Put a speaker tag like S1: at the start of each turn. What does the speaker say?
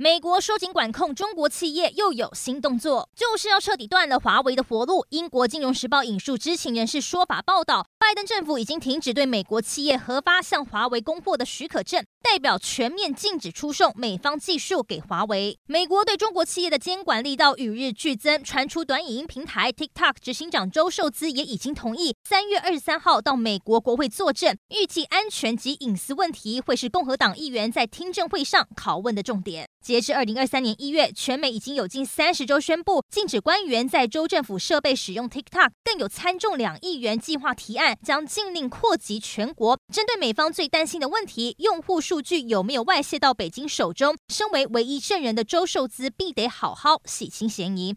S1: 美国收紧管控，中国企业又有新动作，就是要彻底断了华为的活路。英国金融时报引述知情人士说法报道，拜登政府已经停止对美国企业核发向华为供货的许可证，代表全面禁止出售美方技术给华为。美国对中国企业的监管力道与日俱增，传出短影音平台 TikTok 执行长周受资也已经同意三月二十三号到美国国会作证，预计安全及隐私问题会是共和党议员在听证会上拷问的重点。截至二零二三年一月，全美已经有近三十州宣布禁止官员在州政府设备使用 TikTok，更有参众两亿元计划提案，将禁令扩及全国。针对美方最担心的问题，用户数据有没有外泄到北京手中？身为唯一证人的周受资必得好好洗清嫌疑。